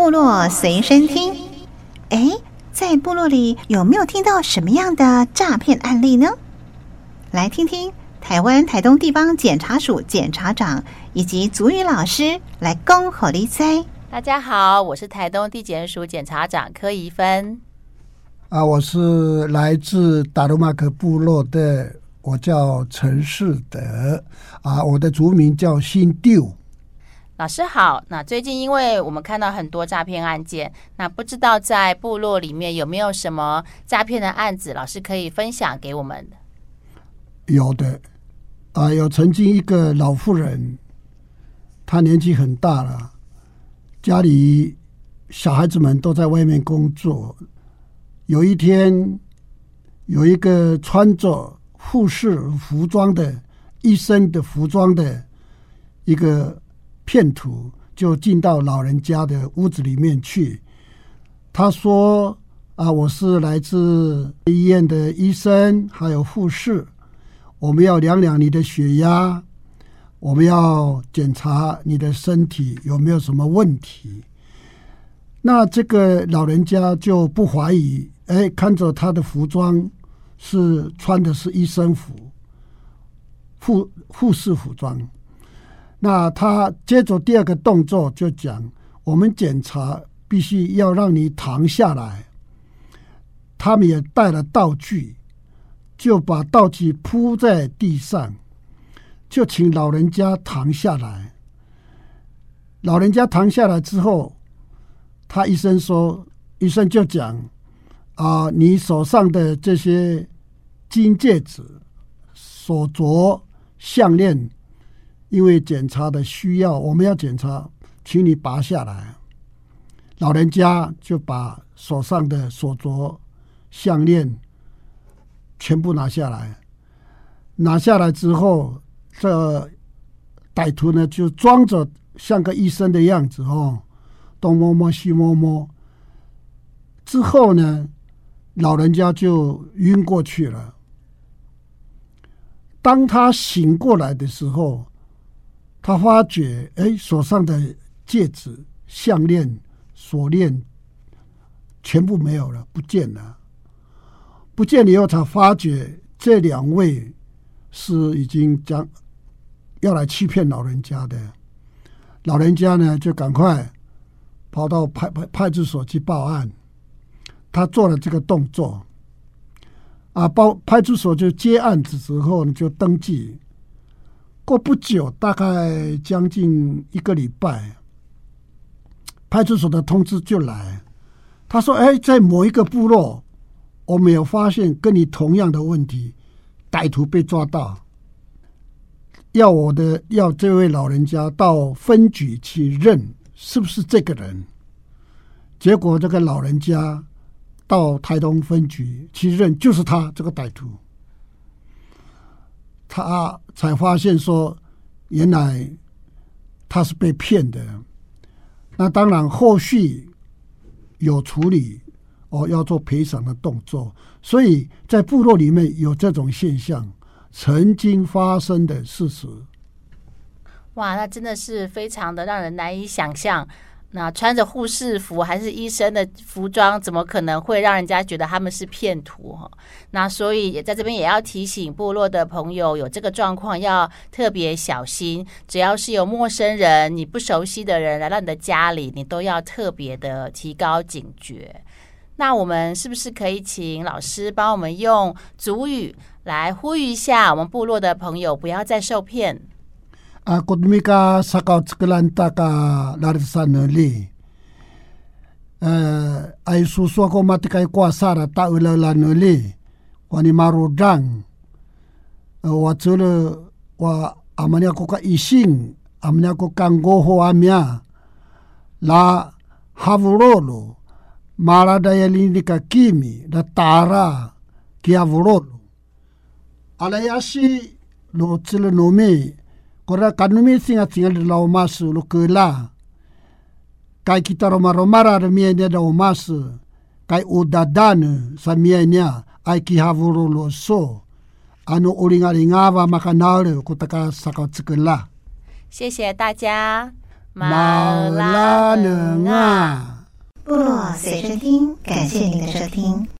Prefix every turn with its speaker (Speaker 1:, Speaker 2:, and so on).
Speaker 1: 部落随身听。哎，在部落里有没有听到什么样的诈骗案例呢？来听听台湾台东地方检察署检察长以及族语老师来恭贺你哉。
Speaker 2: 大家好，我是台东地检署检察长柯宜芬。
Speaker 3: 啊，我是来自达鲁马克部落的，我叫陈世德。啊，我的族名叫新丢。
Speaker 2: 老师好，那最近因为我们看到很多诈骗案件，那不知道在部落里面有没有什么诈骗的案子，老师可以分享给我们？
Speaker 3: 有的，啊，有曾经一个老妇人，她年纪很大了，家里小孩子们都在外面工作。有一天，有一个穿着护士服装的医生的服装的一个骗徒，就进到老人家的屋子里面去。他说：“啊，我是来自医院的医生，还有护士，我们要量量你的血压，我们要检查你的身体有没有什么问题。”那这个老人家就不怀疑。哎，看着他的服装是穿的是医生服，护护士服装。那他接着第二个动作就讲：我们检查必须要让你躺下来。他们也带了道具，就把道具铺在地上，就请老人家躺下来。老人家躺下来之后，他医生说，医生就讲。啊，你手上的这些金戒指、手镯、项链，因为检查的需要，我们要检查，请你拔下来。老人家就把手上的手镯、项链全部拿下来。拿下来之后，这歹徒呢就装着像个医生的样子哦，东摸摸西摸摸，之后呢。老人家就晕过去了。当他醒过来的时候，他发觉，哎，手上的戒指、项链、锁链全部没有了，不见了。不见了以后，他发觉这两位是已经将要来欺骗老人家的。老人家呢，就赶快跑到派派派出所去报案。他做了这个动作，啊，报派出所就接案子之后呢，就登记。过不久，大概将近一个礼拜，派出所的通知就来。他说：“哎，在某一个部落，我没有发现跟你同样的问题，歹徒被抓到，要我的要这位老人家到分局去认是不是这个人。”结果这个老人家。到台东分局去认，就是他这个歹徒，他才发现说，原来他是被骗的。那当然后续有处理，哦，要做赔偿的动作。所以在部落里面有这种现象，曾经发生的事实。
Speaker 2: 哇，那真的是非常的让人难以想象。那穿着护士服还是医生的服装，怎么可能会让人家觉得他们是骗徒哈？那所以也在这边也要提醒部落的朋友，有这个状况要特别小心。只要是有陌生人、你不熟悉的人来到你的家里，你都要特别的提高警觉。那我们是不是可以请老师帮我们用主语来呼吁一下我们部落的朋友，不要再受骗？
Speaker 3: 啊，国米卡萨高兹格兰达卡拉里萨纳里，呃，爱苏索科马蒂卡挂萨拉达乌拉拉纳里，瓦尼马鲁张，呃，我做了我阿玛尼亚国家医生，阿玛尼亚国干过后阿米亚，拉哈乌罗鲁，马拉达亚里尼卡基米，拉达拉基阿乌罗鲁，阿拉亚西罗兹勒诺梅。Kora kanumi singa singa de lau masu lu kela. Kai kita roma romara de mia nia da o masu. Kai udadane sa mia nia ai ki havuru lo so. Anu uringa ringawa maka nare kutaka saka tsike la.
Speaker 2: 谢谢大家。
Speaker 3: 马拉能啊。
Speaker 1: 部落随身听，感谢您的收听。